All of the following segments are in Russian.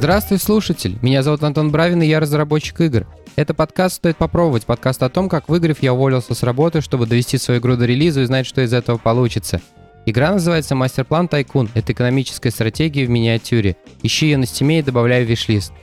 Здравствуй, слушатель! Меня зовут Антон Бравин, и я разработчик игр. Это подкаст «Стоит попробовать», подкаст о том, как выиграв, я уволился с работы, чтобы довести свою игру до релиза и знать, что из этого получится. Игра называется «Master Plan Tycoon». Это экономическая стратегия в миниатюре. Ищи ее на Steam е и добавляй в wishlist.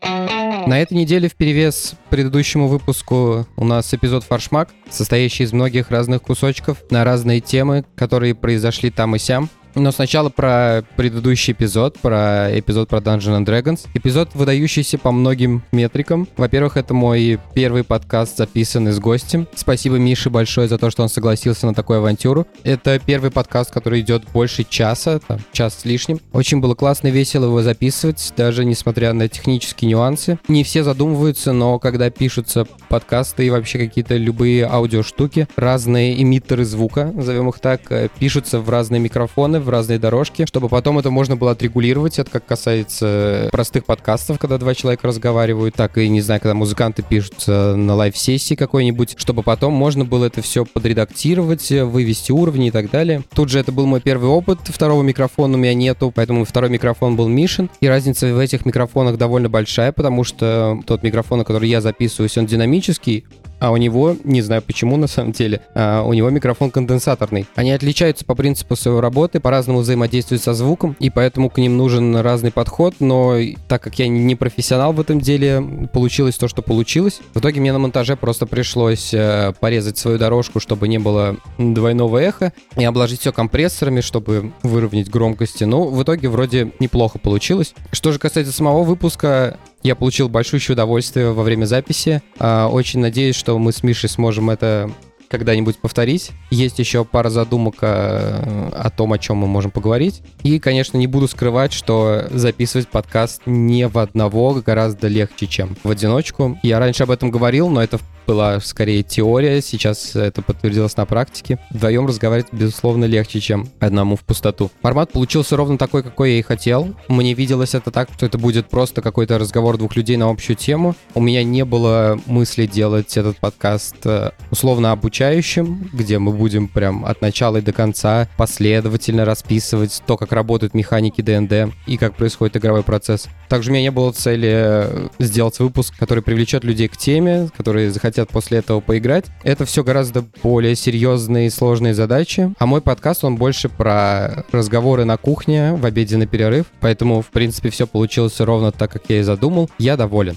На этой неделе в перевес предыдущему выпуску у нас эпизод «Форшмак», состоящий из многих разных кусочков на разные темы, которые произошли там и сям. Но сначала про предыдущий эпизод, про эпизод про Dungeons and Dragons. Эпизод, выдающийся по многим метрикам. Во-первых, это мой первый подкаст, записанный с гостем. Спасибо Мише большое за то, что он согласился на такую авантюру. Это первый подкаст, который идет больше часа, там, час с лишним. Очень было классно и весело его записывать, даже несмотря на технические нюансы. Не все задумываются, но когда пишутся подкасты и вообще какие-то любые аудиоштуки, разные эмиттеры звука, назовем их так, э, пишутся в разные микрофоны, в разные дорожки, чтобы потом это можно было отрегулировать. Это как касается простых подкастов, когда два человека разговаривают, так и, не знаю, когда музыканты пишутся на live сессии какой-нибудь, чтобы потом можно было это все подредактировать, вывести уровни и так далее. Тут же это был мой первый опыт, второго микрофона у меня нету, поэтому второй микрофон был Мишин, и разница в этих микрофонах довольно большая, потому что тот микрофон, на который я записываюсь, он динамический, а у него, не знаю почему на самом деле, а у него микрофон конденсаторный. Они отличаются по принципу своей работы, по-разному взаимодействуют со звуком, и поэтому к ним нужен разный подход, но так как я не профессионал в этом деле, получилось то, что получилось. В итоге мне на монтаже просто пришлось э, порезать свою дорожку, чтобы не было двойного эха, и обложить все компрессорами, чтобы выровнять громкости. Ну, в итоге вроде неплохо получилось. Что же касается самого выпуска, я получил большущее удовольствие во время записи. А, очень надеюсь, что мы с Мишей сможем это когда-нибудь повторить. Есть еще пара задумок о, о том, о чем мы можем поговорить. И, конечно, не буду скрывать, что записывать подкаст не в одного гораздо легче, чем в одиночку. Я раньше об этом говорил, но это была скорее теория, сейчас это подтвердилось на практике. Вдвоем разговаривать, безусловно, легче, чем одному в пустоту. Формат получился ровно такой, какой я и хотел. Мне виделось это так, что это будет просто какой-то разговор двух людей на общую тему. У меня не было мысли делать этот подкаст э, условно обучающим, где мы будем прям от начала и до конца последовательно расписывать то, как работают механики ДНД и как происходит игровой процесс. Также у меня не было цели э, сделать выпуск, который привлечет людей к теме, которые захотят хотят после этого поиграть. Это все гораздо более серьезные и сложные задачи. А мой подкаст, он больше про разговоры на кухне в обеденный перерыв. Поэтому, в принципе, все получилось ровно так, как я и задумал. Я доволен.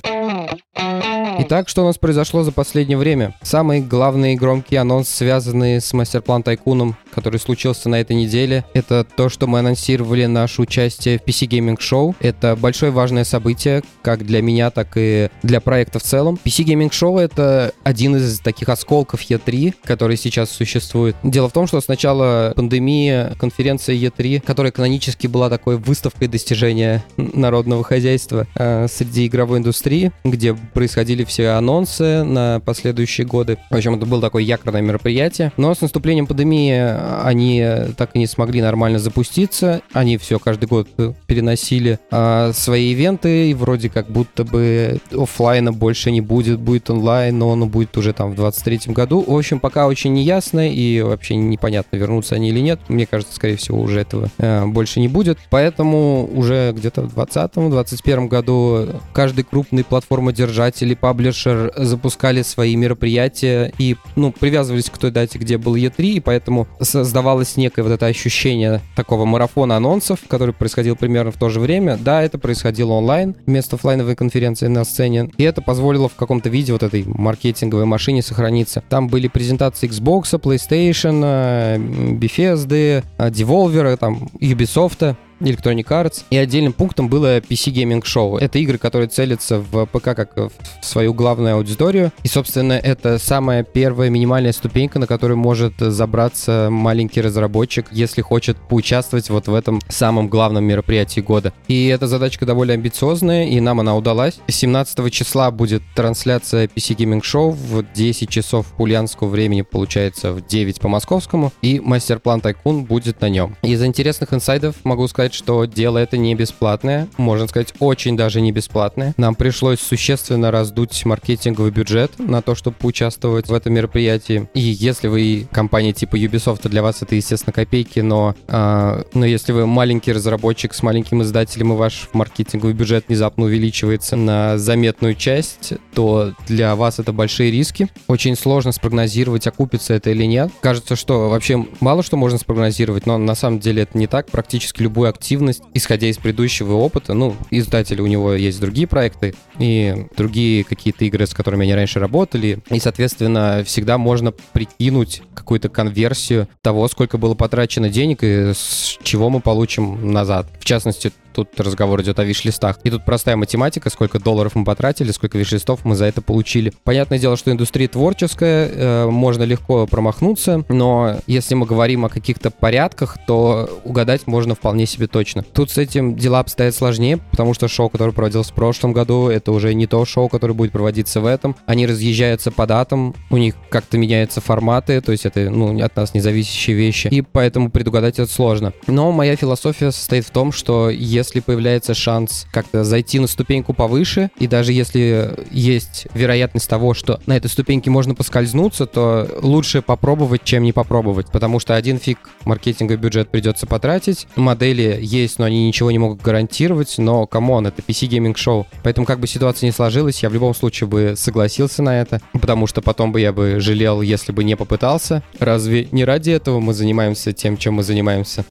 Итак, что у нас произошло за последнее время? Самый главный и громкий анонс, связанный с мастер-план Тайкуном, который случился на этой неделе, это то, что мы анонсировали наше участие в PC Gaming Show. Это большое важное событие, как для меня, так и для проекта в целом. PC Gaming Show — это один из таких осколков E3, который сейчас существует. Дело в том, что с начала пандемии конференция E3, которая канонически была такой выставкой достижения народного хозяйства э, среди игровой индустрии, где происходили все анонсы на последующие годы. В общем, это было такое якорное мероприятие. Но с наступлением пандемии они так и не смогли нормально запуститься. Они все каждый год переносили а, свои ивенты, и вроде как будто бы офлайна больше не будет, будет онлайн, но он будет уже там в 23 году. В общем, пока очень неясно и вообще непонятно, вернутся они или нет. Мне кажется, скорее всего, уже этого э, больше не будет. Поэтому уже где-то в 2020-2021 году каждый крупный платформодержатель и паблишер запускали свои мероприятия и, ну, привязывались к той дате, где был E3, и поэтому создавалось некое вот это ощущение такого марафона анонсов, который происходил примерно в то же время. Да, это происходило онлайн вместо офлайновой конференции на сцене, и это позволило в каком-то виде вот этой маркетинговой машине сохраниться. Там были презентации Xbox, PlayStation, э, Bethesda, э, Devolver, там Ubisoft, Electronic Arts. И отдельным пунктом было PC Gaming Show. Это игры, которые целятся в ПК как в свою главную аудиторию. И, собственно, это самая первая минимальная ступенька, на которую может забраться маленький разработчик, если хочет поучаствовать вот в этом самом главном мероприятии года. И эта задачка довольно амбициозная, и нам она удалась. 17 числа будет трансляция PC Gaming Show в 10 часов по ульянскому времени, получается в 9 по московскому, и мастер-план Тайкун будет на нем. Из интересных инсайдов могу сказать, сказать, что дело это не бесплатное, можно сказать, очень даже не бесплатное. Нам пришлось существенно раздуть маркетинговый бюджет на то, чтобы поучаствовать в этом мероприятии. И если вы компания типа Ubisoft, то для вас это, естественно, копейки, но, э, но если вы маленький разработчик с маленьким издателем, и ваш маркетинговый бюджет внезапно увеличивается на заметную часть, то для вас это большие риски. Очень сложно спрогнозировать, окупится это или нет. Кажется, что вообще мало что можно спрогнозировать, но на самом деле это не так. Практически любую активность, исходя из предыдущего опыта, ну, издатель у него есть другие проекты и другие какие-то игры, с которыми они раньше работали, и, соответственно, всегда можно прикинуть какую-то конверсию того, сколько было потрачено денег и с чего мы получим назад. В частности, тут разговор идет о виш-листах. И тут простая математика, сколько долларов мы потратили, сколько виш-листов мы за это получили. Понятное дело, что индустрия творческая, э, можно легко промахнуться, но если мы говорим о каких-то порядках, то угадать можно вполне себе точно. Тут с этим дела обстоят сложнее, потому что шоу, которое проводилось в прошлом году, это уже не то шоу, которое будет проводиться в этом. Они разъезжаются по датам, у них как-то меняются форматы, то есть это ну, от нас независящие вещи, и поэтому предугадать это сложно. Но моя философия состоит в том, что если если появляется шанс как-то зайти на ступеньку повыше, и даже если есть вероятность того, что на этой ступеньке можно поскользнуться, то лучше попробовать, чем не попробовать, потому что один фиг маркетинговый бюджет придется потратить, модели есть, но они ничего не могут гарантировать, но, come on, это PC Gaming Show, поэтому как бы ситуация не сложилась, я в любом случае бы согласился на это, потому что потом бы я бы жалел, если бы не попытался. Разве не ради этого мы занимаемся тем, чем мы занимаемся?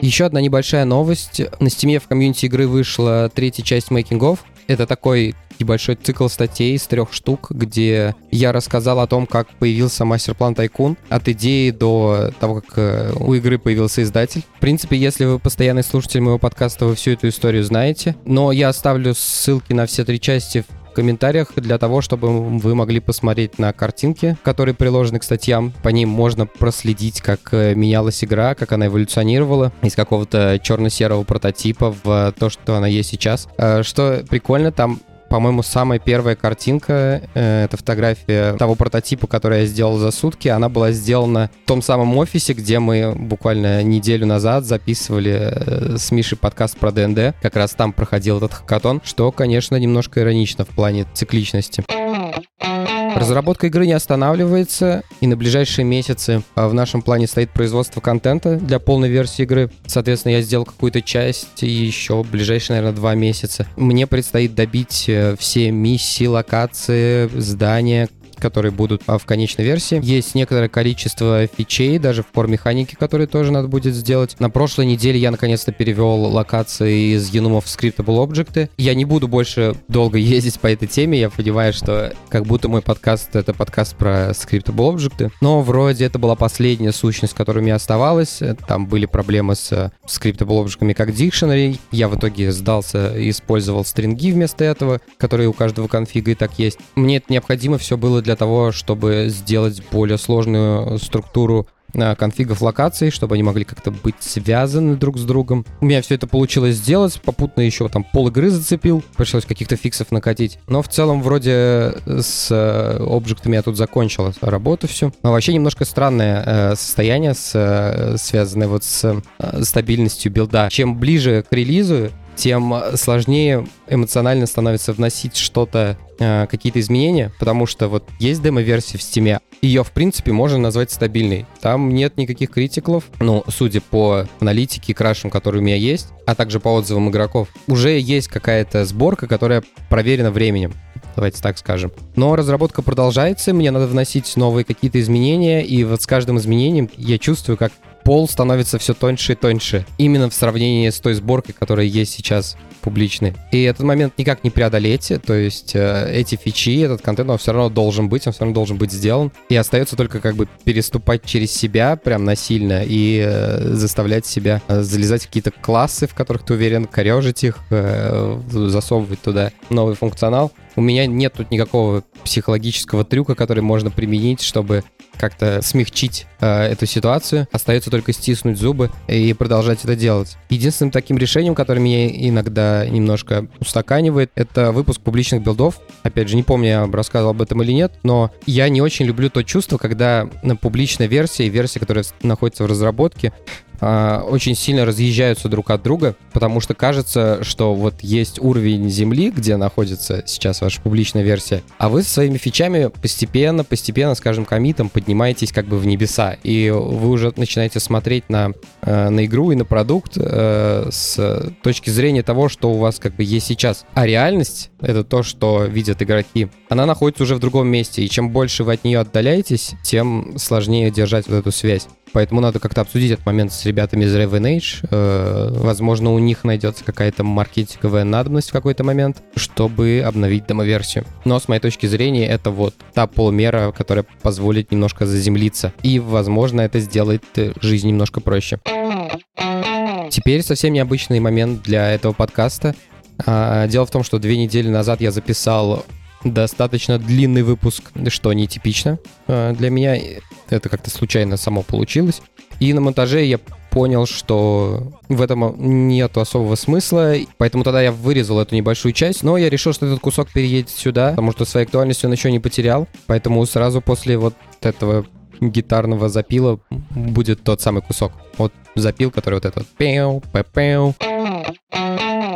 Еще одна небольшая новость. На Steam е в комьюнити игры вышла третья часть Making of. Это такой небольшой цикл статей из трех штук, где я рассказал о том, как появился Master Plan Tycoon, от идеи до того, как э, у игры появился издатель. В принципе, если вы постоянный слушатель моего подкаста, вы всю эту историю знаете. Но я оставлю ссылки на все три части в комментариях для того, чтобы вы могли посмотреть на картинки, которые приложены к статьям. По ним можно проследить, как э, менялась игра, как она эволюционировала из какого-то черно-серого прототипа в то, что она есть сейчас. Э, что прикольно, там по-моему, самая первая картинка, э, это фотография того прототипа, который я сделал за сутки, она была сделана в том самом офисе, где мы буквально неделю назад записывали э, с Мишей подкаст про ДНД. Как раз там проходил этот хакатон, что, конечно, немножко иронично в плане цикличности. Разработка игры не останавливается, и на ближайшие месяцы а, в нашем плане стоит производство контента для полной версии игры. Соответственно, я сделал какую-то часть и еще ближайшие, наверное, два месяца. Мне предстоит добить э, все миссии, локации, здания, которые будут а, в конечной версии. Есть некоторое количество фичей, даже в core механики, которые тоже надо будет сделать. На прошлой неделе я наконец-то перевел локации из Enum в Scriptable Objects. Я не буду больше долго ездить по этой теме, я понимаю, что как будто мой подкаст — это подкаст про Scriptable Objects, но вроде это была последняя сущность, которая у меня оставалась. Там были проблемы с Scriptable Objects как Dictionary. Я в итоге сдался и использовал стринги вместо этого, которые у каждого конфига и так есть. Мне это необходимо все было для для того, чтобы сделать более сложную структуру э, конфигов локаций, чтобы они могли как-то быть связаны друг с другом. У меня все это получилось сделать, попутно еще там пол игры зацепил, пришлось каких-то фиксов накатить. Но в целом вроде с э, объектами я тут закончил работу все. Но вообще немножко странное э, состояние, с, э, связанное вот с э, стабильностью билда. Чем ближе к релизу, тем сложнее эмоционально становится вносить что-то, э, какие-то изменения, потому что вот есть демо-версия в Steam, ее, в принципе, можно назвать стабильной. Там нет никаких критиклов, ну, судя по аналитике и крашам, которые у меня есть, а также по отзывам игроков, уже есть какая-то сборка, которая проверена временем давайте так скажем. Но разработка продолжается, мне надо вносить новые какие-то изменения, и вот с каждым изменением я чувствую, как пол становится все тоньше и тоньше. Именно в сравнении с той сборкой, которая есть сейчас публичной. И этот момент никак не преодолеть. То есть э, эти фичи, этот контент, он все равно должен быть, он все равно должен быть сделан. И остается только как бы переступать через себя прям насильно и э, заставлять себя э, залезать в какие-то классы, в которых ты уверен, корежить их, засовывать туда новый функционал. У меня нет тут никакого психологического трюка, который можно применить, чтобы как-то смягчить э, эту ситуацию. Остается только стиснуть зубы и продолжать это делать. Единственным таким решением, которое меня иногда немножко устаканивает, это выпуск публичных билдов. Опять же, не помню, я рассказывал об этом или нет, но я не очень люблю то чувство, когда на публичной версии, версия, которая находится в разработке, а, очень сильно разъезжаются друг от друга, потому что кажется, что вот есть уровень Земли, где находится сейчас ваша публичная версия, а вы со своими фичами постепенно, постепенно, скажем, комитом поднимаетесь как бы в небеса, и вы уже начинаете смотреть на, э, на игру и на продукт э, с точки зрения того, что у вас как бы есть сейчас. А реальность — это то, что видят игроки. Она находится уже в другом месте, и чем больше вы от нее отдаляетесь, тем сложнее держать вот эту связь. Поэтому надо как-то обсудить этот момент с ребятами из Raven Age. Э, возможно, у них найдется какая-то маркетинговая надобность в какой-то момент, чтобы обновить демоверсию. Но с моей точки зрения, это вот та полмера, которая позволит немножко заземлиться. И, возможно, это сделает э, жизнь немножко проще. Теперь совсем необычный момент для этого подкаста. А, дело в том, что две недели назад я записал достаточно длинный выпуск, что нетипично э, для меня. Это как-то случайно само получилось. И на монтаже я понял, что в этом нет особого смысла, поэтому тогда я вырезал эту небольшую часть, но я решил, что этот кусок переедет сюда, потому что своей актуальностью он еще не потерял, поэтому сразу после вот этого гитарного запила будет тот самый кусок. Вот запил, который вот этот пеу, пепеу.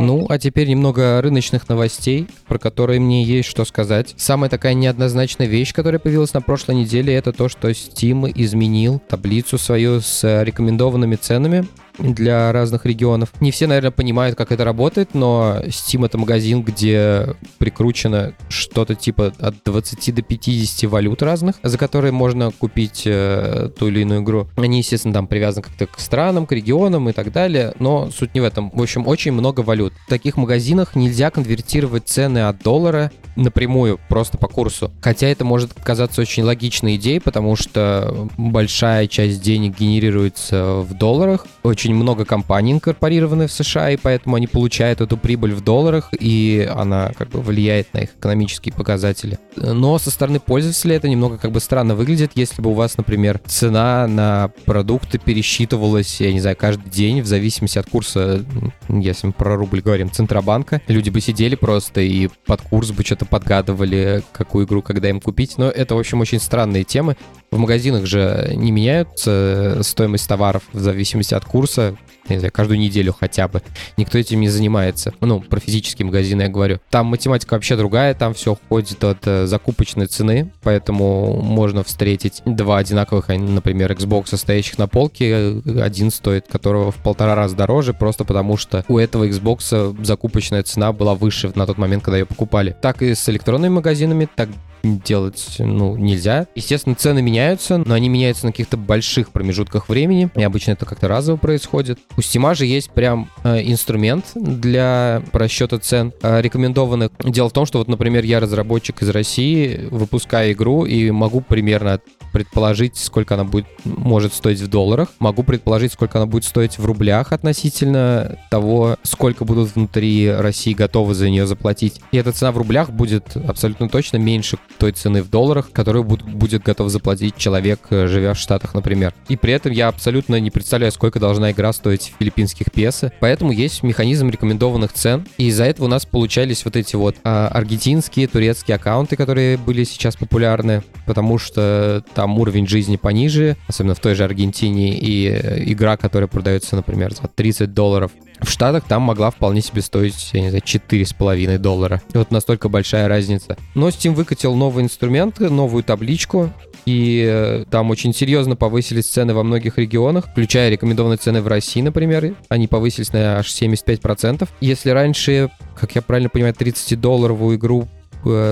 Ну, а теперь немного рыночных новостей, про которые мне есть что сказать. Самая такая неоднозначная вещь, которая появилась на прошлой неделе, это то, что Steam изменил таблицу свою с рекомендованными ценами для разных регионов. Не все, наверное, понимают, как это работает, но Steam — это магазин, где прикручено что-то типа от 20 до 50 валют разных, за которые можно купить э, ту или иную игру. Они, естественно, там привязаны как-то к странам, к регионам и так далее, но суть не в этом. В общем, очень много валют. В таких магазинах нельзя конвертировать цены от доллара напрямую, просто по курсу. Хотя это может казаться очень логичной идеей, потому что большая часть денег генерируется в долларах. Очень много компаний инкорпорированы в США, и поэтому они получают эту прибыль в долларах, и она как бы влияет на их экономические показатели. Но со стороны пользователя это немного как бы странно выглядит, если бы у вас, например, цена на продукты пересчитывалась, я не знаю, каждый день в зависимости от курса, если мы про рубль говорим, Центробанка. Люди бы сидели просто и под курс бы что-то подгадывали, какую игру когда им купить. Но это, в общем, очень странные темы. В магазинах же не меняются стоимость товаров в зависимости от курса, не знаю, каждую неделю хотя бы. Никто этим не занимается. Ну, про физические магазины я говорю. Там математика вообще другая, там все ходит от э, закупочной цены, поэтому можно встретить два одинаковых, например, Xbox, стоящих на полке, один стоит которого в полтора раза дороже, просто потому что у этого Xbox закупочная цена была выше на тот момент, когда ее покупали. Так и с электронными магазинами, так делать ну, нельзя. Естественно, цены меняются, но они меняются на каких-то больших промежутках времени, и обычно это как-то разово происходит. У Steam же есть прям э, инструмент для расчета цен э, рекомендованных. Дело в том, что вот, например, я разработчик из России, выпускаю игру и могу примерно предположить, сколько она будет, может стоить в долларах. Могу предположить, сколько она будет стоить в рублях относительно того, сколько будут внутри России готовы за нее заплатить. И эта цена в рублях будет абсолютно точно меньше той цены в долларах, которую будет готов заплатить человек, э, живя в Штатах, например. И при этом я абсолютно не представляю, сколько должна игра стоить в филиппинских песо. Поэтому есть механизм рекомендованных цен. И из-за этого у нас получались вот эти вот а, аргентинские, турецкие аккаунты, которые были сейчас популярны, потому что там там уровень жизни пониже, особенно в той же Аргентине, и э, игра, которая продается, например, за 30 долларов, в Штатах там могла вполне себе стоить, я не знаю, 4,5 доллара. Вот настолько большая разница. Но Steam выкатил новый инструмент, новую табличку, и э, там очень серьезно повысились цены во многих регионах, включая рекомендованные цены в России, например. Они повысились на аж 75%. Если раньше, как я правильно понимаю, 30-долларовую игру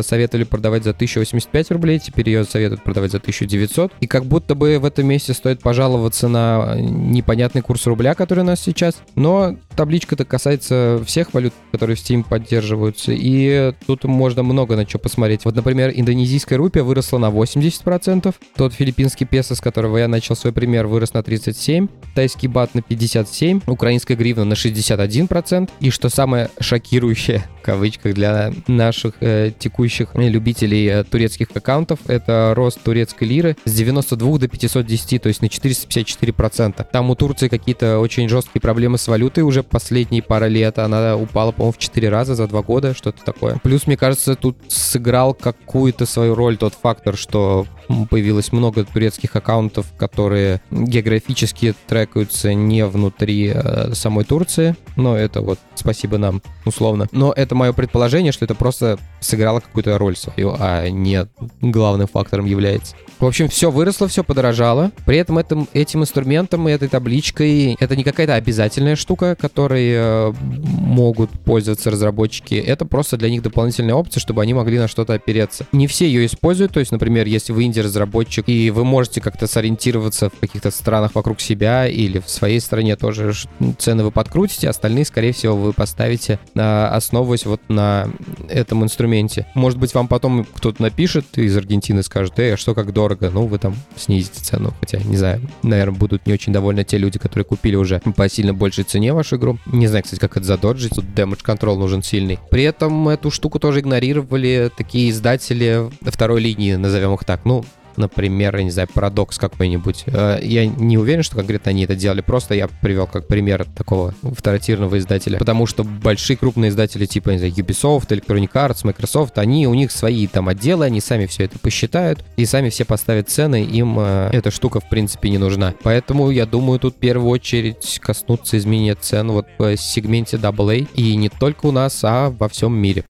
советовали продавать за 1085 рублей, теперь ее советуют продавать за 1900. И как будто бы в этом месте стоит пожаловаться на непонятный курс рубля, который у нас сейчас. Но табличка-то касается всех валют, которые в Steam поддерживаются. И тут можно много на что посмотреть. Вот, например, индонезийская рупия выросла на 80%. Тот филиппинский песо, с которого я начал свой пример, вырос на 37%. Тайский бат на 57%. Украинская гривна на 61%. И что самое шокирующее, в кавычках, для наших э, текущих любителей э, турецких аккаунтов, это рост турецкой лиры с 92 до 510, то есть на 454%. Там у Турции какие-то очень жесткие проблемы с валютой уже последние пара лет. Она упала, по-моему, в 4 раза за 2 года, что-то такое. Плюс, мне кажется, тут сыграл какую-то свою роль тот фактор, что появилось много турецких аккаунтов, которые географически трекаются не внутри э, самой Турции, но это вот спасибо нам, условно. Но это мое предположение, что это просто сыграло какую-то роль свою, а не главным фактором является. В общем, все выросло, все подорожало. При этом этим, этим инструментом и этой табличкой это не какая-то обязательная штука, которой э, могут пользоваться разработчики. Это просто для них дополнительная опция, чтобы они могли на что-то опереться. Не все ее используют. То есть, например, если вы инди-разработчик и вы можете как-то сориентироваться в каких-то странах вокруг себя или в своей стране тоже цены вы подкрутите, остальные, скорее всего, вы поставите, основываясь вот на этом инструменте. Может быть, вам потом кто-то напишет из Аргентины, скажет, эй, а что как дорого, ну, вы там снизите цену. Хотя, не знаю, наверное, будут не очень довольны те люди, которые купили уже по сильно большей цене вашу игру. Не знаю, кстати, как это задоджить, тут damage control нужен сильный. При этом эту штуку тоже игнорировали такие издатели второй линии, назовем их так. Ну, например, я не знаю, парадокс какой-нибудь. Э, я не уверен, что конкретно они это делали, просто я привел как пример такого второтирного издателя, потому что большие крупные издатели типа, не знаю, Ubisoft, Electronic Arts, Microsoft, они, у них свои там отделы, они сами все это посчитают и сами все поставят цены, им э, эта штука в принципе не нужна. Поэтому я думаю, тут в первую очередь коснуться изменения цен вот в сегменте AA, и не только у нас, а во всем мире.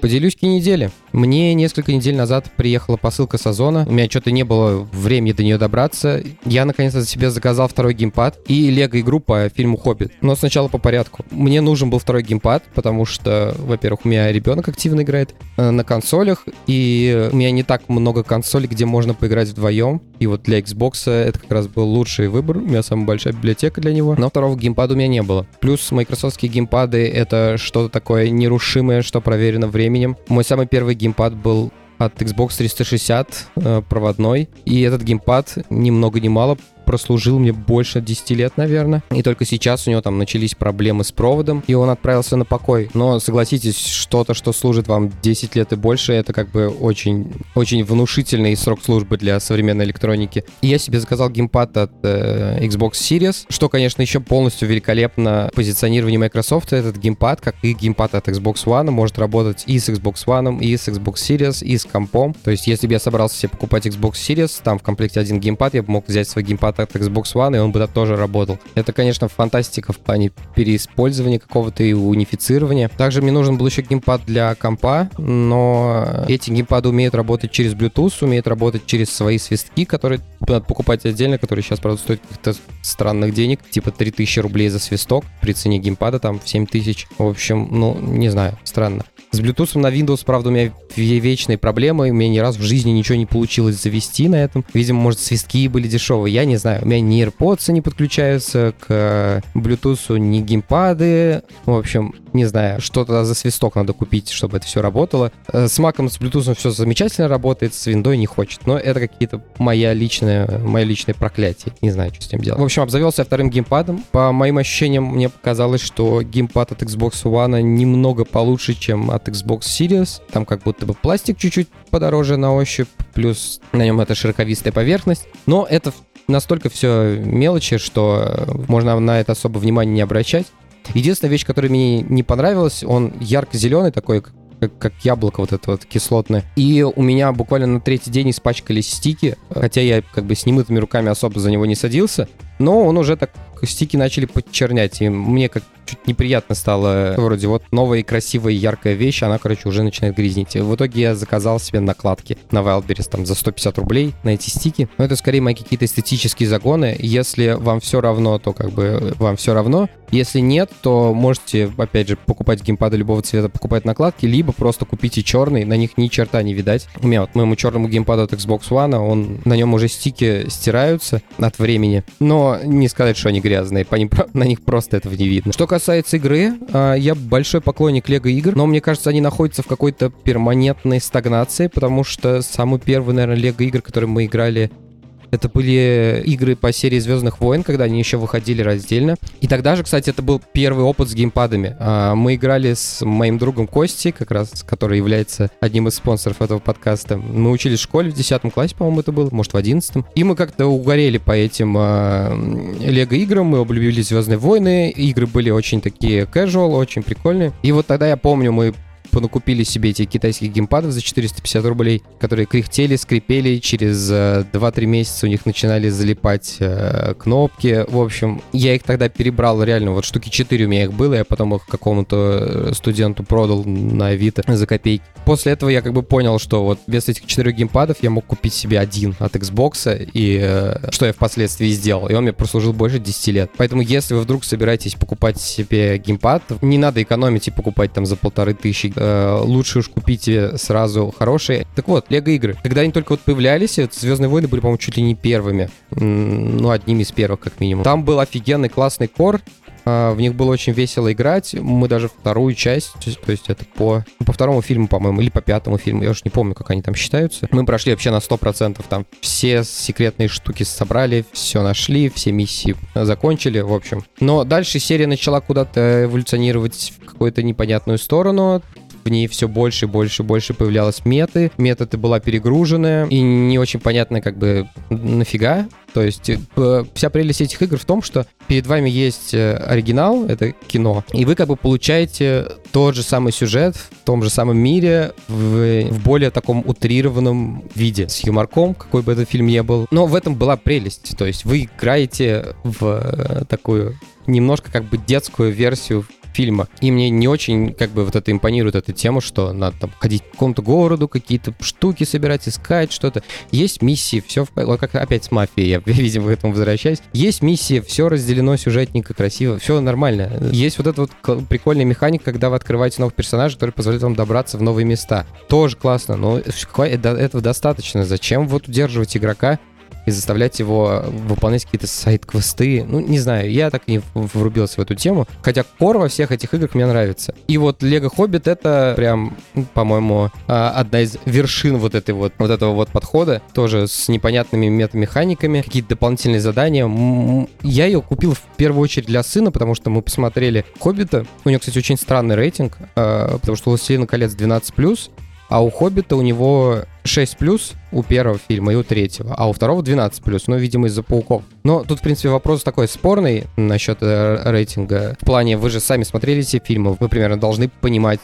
Поделюсь недели. Мне несколько недель назад приехала посылка с Озона. У меня что-то не было времени до нее добраться. Я наконец-то себе заказал второй геймпад и лего-игру по фильму «Хоббит». Но сначала по порядку. Мне нужен был второй геймпад, потому что, во-первых, у меня ребенок активно играет э, на консолях, и у меня не так много консолей, где можно поиграть вдвоем. И вот для Xbox это как раз был лучший выбор. У меня самая большая библиотека для него. Но второго геймпада у меня не было. Плюс майкрософтские геймпады — это что-то такое нерушимое, что проверено временем. Мой самый первый геймпад был от Xbox 360 э, проводной. И этот геймпад ни много ни мало прослужил мне больше 10 лет, наверное. И только сейчас у него там начались проблемы с проводом, и он отправился на покой. Но согласитесь, что-то, что служит вам 10 лет и больше, это как бы очень, очень внушительный срок службы для современной электроники. И я себе заказал геймпад от э, Xbox Series, что, конечно, еще полностью великолепно позиционирование Microsoft. Этот геймпад, как и геймпад от Xbox One, может работать и с Xbox One, и с Xbox Series, и с компом. То есть, если бы я собрался себе покупать Xbox Series, там в комплекте один геймпад, я бы мог взять свой геймпад от Xbox One, и он бы тоже работал. Это, конечно, фантастика в плане переиспользования какого-то и унифицирования. Также мне нужен был еще геймпад для компа, но эти геймпады умеют работать через Bluetooth, умеют работать через свои свистки, которые надо покупать отдельно, которые сейчас, правда, стоят каких-то странных денег, типа 3000 рублей за свисток при цене геймпада там в 7000. В общем, ну, не знаю, странно. С Bluetooth на Windows, правда, у меня вечные проблемы, у меня ни разу в жизни ничего не получилось завести на этом. Видимо, может, свистки были дешевые, я не знаю. У меня ни AirPods не подключаются к Bluetooth, ни геймпады. В общем, не знаю, что-то за свисток надо купить, чтобы это все работало. Э, с Mac, с Bluetooth все замечательно работает, с Windows не хочет. Но это какие-то моя личная, мое личное проклятие. Не знаю, что с этим делать. В общем, обзавелся вторым геймпадом. По моим ощущениям, мне показалось, что геймпад от Xbox One немного получше, чем от Xbox Series. Там как будто бы пластик чуть-чуть подороже на ощупь, плюс на нем это широковистая поверхность. Но это настолько все мелочи, что можно на это особо внимания не обращать. Единственная вещь, которая мне не понравилась, он ярко-зеленый такой, как, как яблоко вот это вот кислотное. И у меня буквально на третий день испачкались стики, хотя я как бы с немытыми руками особо за него не садился, но он уже так, стики начали подчернять, и мне как чуть неприятно стало. Вроде вот новая красивая яркая вещь, она, короче, уже начинает грязнить. В итоге я заказал себе накладки на Wildberries там за 150 рублей на эти стики. Но это скорее мои какие-то эстетические загоны. Если вам все равно, то как бы вам все равно. Если нет, то можете, опять же, покупать геймпады любого цвета, покупать накладки, либо просто купите черный, на них ни черта не видать. У меня вот моему черному геймпаду от Xbox One, он, на нем уже стики стираются от времени, но не сказать, что они грязные, по ним, на них просто этого не видно. Что касается игры, а, я большой поклонник Лего игр, но мне кажется, они находятся в какой-то перманентной стагнации, потому что самый первый, наверное, Лего игр, который мы играли это были игры по серии Звездных войн, когда они еще выходили раздельно. И тогда же, кстати, это был первый опыт с геймпадами. А, мы играли с моим другом Костей, как раз, который является одним из спонсоров этого подкаста. Мы учились в школе в 10 классе, по-моему, это было, может, в 11 И мы как-то угорели по этим а, лего-играм, мы облюбили Звездные войны. Игры были очень такие casual, очень прикольные. И вот тогда я помню, мы понакупили себе эти китайских геймпадов за 450 рублей, которые кряхтели, скрипели, через 2-3 месяца у них начинали залипать э, кнопки. В общем, я их тогда перебрал реально, вот штуки 4 у меня их было, я потом их какому-то студенту продал на Авито за копейки. После этого я как бы понял, что вот без этих четырех геймпадов я мог купить себе один от Xbox, и э, что я впоследствии сделал. И он мне прослужил больше 10 лет. Поэтому если вы вдруг собираетесь покупать себе геймпад, не надо экономить и покупать там за полторы тысячи. Э, лучше уж купите сразу хорошие. Так вот, Лего игры. Когда они только вот появлялись, Звездные войны были, по-моему, чуть ли не первыми. Ну, одними из первых, как минимум. Там был офигенный классный кор, а, в них было очень весело играть. Мы даже вторую часть, то есть это по, по второму фильму, по-моему, или по пятому фильму, я уже не помню, как они там считаются. Мы прошли вообще на 100%. Там все секретные штуки собрали, все нашли, все миссии закончили, в общем. Но дальше серия начала куда-то эволюционировать в какую-то непонятную сторону в ней все больше и больше и больше появлялось меты, методы была перегруженная, и не очень понятно, как бы, нафига. То есть э, вся прелесть этих игр в том, что перед вами есть э, оригинал, это кино, и вы как бы получаете тот же самый сюжет в том же самом мире в, в более таком утрированном виде, с юморком, какой бы этот фильм ни был. Но в этом была прелесть. То есть вы играете в э, такую немножко как бы детскую версию фильма. И мне не очень как бы вот это импонирует, эта тема, что надо там ходить к какому-то городу, какие-то штуки собирать, искать что-то. Есть миссии, все, в... вот как опять с мафией, я, видимо, к этому возвращаюсь. Есть миссии, все разделено сюжетненько, красиво, все нормально. Есть вот эта вот прикольная механика, когда вы открываете новых персонажей, которые позволяют вам добраться в новые места. Тоже классно, но этого достаточно. Зачем вот удерживать игрока и заставлять его выполнять какие-то сайт-квесты. Ну, не знаю, я так и не врубился в эту тему. Хотя кор во всех этих играх мне нравится. И вот Лего Хоббит это прям, по-моему, а, одна из вершин вот этой вот, вот этого вот подхода. Тоже с непонятными метамеханиками, какие-то дополнительные задания. Я ее купил в первую очередь для сына, потому что мы посмотрели Хоббита. У него, кстати, очень странный рейтинг, а, потому что «Властелин колец» 12+, а у «Хоббита» у него 6 плюс у первого фильма и у третьего, а у второго 12 плюс, ну, видимо, из-за пауков. Но тут, в принципе, вопрос такой спорный насчет э, рейтинга. В плане, вы же сами смотрели эти фильмы, вы примерно должны понимать,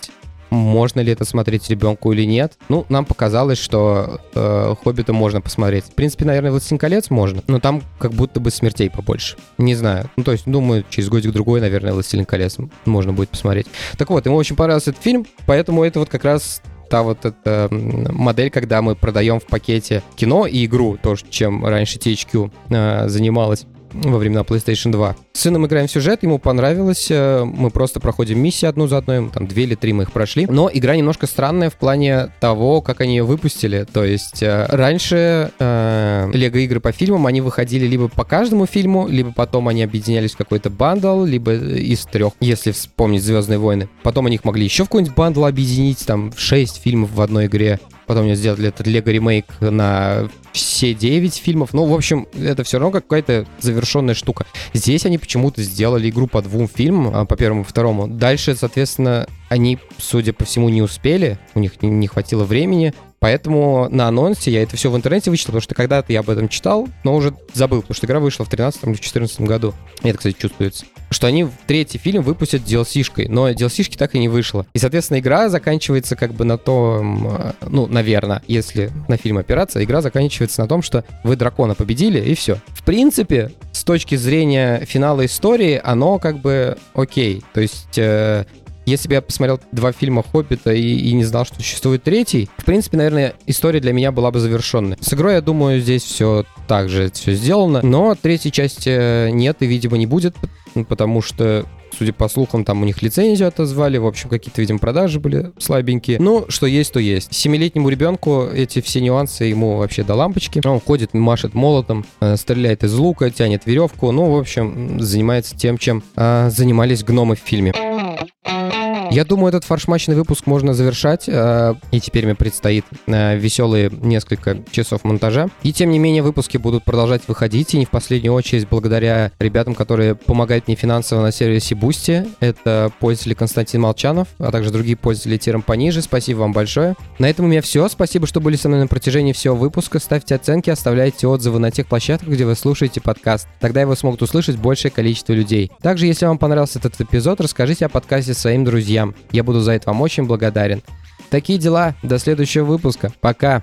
можно ли это смотреть ребенку или нет. Ну, нам показалось, что э, Хоббита можно посмотреть. В принципе, наверное, Властелин колец можно, но там как будто бы смертей побольше. Не знаю. Ну, то есть, думаю, через годик-другой, наверное, Властелин колец можно будет посмотреть. Так вот, ему очень понравился этот фильм, поэтому это вот как раз та вот эта модель, когда мы продаем в пакете кино и игру, то, чем раньше THQ э, занималась во времена PlayStation 2. С сыном играем в сюжет, ему понравилось, э, мы просто проходим миссии одну за одной, там две или три мы их прошли, но игра немножко странная в плане того, как они ее выпустили, то есть э, раньше э, лего игры по фильмам, они выходили либо по каждому фильму, либо потом они объединялись в какой-то bundle, либо из трех, если вспомнить Звездные войны. Потом они их могли еще в какой-нибудь bundle объединить, там 6 фильмов в одной игре. Потом мне сделали этот Лего ремейк на все 9 фильмов. Ну, в общем, это все равно какая-то завершенная штука. Здесь они почему-то сделали игру по двум фильмам, а, по первому и второму. Дальше, соответственно, они, судя по всему, не успели, у них не, не хватило времени, Поэтому на анонсе я это все в интернете вычитал, потому что когда-то я об этом читал, но уже забыл, потому что игра вышла в 13 или в 14 году. Это, кстати, чувствуется. Что они третий фильм выпустят DLC-шкой, но DLC-шки так и не вышло. И, соответственно, игра заканчивается как бы на том, ну, наверное, если на фильм опираться, игра заканчивается на том, что вы дракона победили, и все. В принципе, с точки зрения финала истории, оно как бы окей. То есть э, если бы я посмотрел два фильма «Хоббита» и, и не знал, что существует третий, в принципе, наверное, история для меня была бы завершенной. С игрой, я думаю, здесь все так же все сделано, но третьей части нет и, видимо, не будет, потому что судя по слухам, там у них лицензию отозвали, в общем, какие-то, видимо, продажи были слабенькие. Ну, что есть, то есть. Семилетнему ребенку эти все нюансы ему вообще до лампочки. Он ходит, машет молотом, э, стреляет из лука, тянет веревку, ну, в общем, занимается тем, чем э, занимались гномы в фильме. Я думаю, этот фаршмачный выпуск можно завершать. Э, и теперь мне предстоит э, веселые несколько часов монтажа. И тем не менее, выпуски будут продолжать выходить. И не в последнюю очередь благодаря ребятам, которые помогают мне финансово на сервисе Boosty. Это пользователь Константин Молчанов, а также другие пользователи тиром пониже. Спасибо вам большое. На этом у меня все. Спасибо, что были со мной на протяжении всего выпуска. Ставьте оценки, оставляйте отзывы на тех площадках, где вы слушаете подкаст. Тогда его смогут услышать большее количество людей. Также, если вам понравился этот эпизод, расскажите о подкасте своим друзьям друзьям. Я буду за это вам очень благодарен. Такие дела. До следующего выпуска. Пока.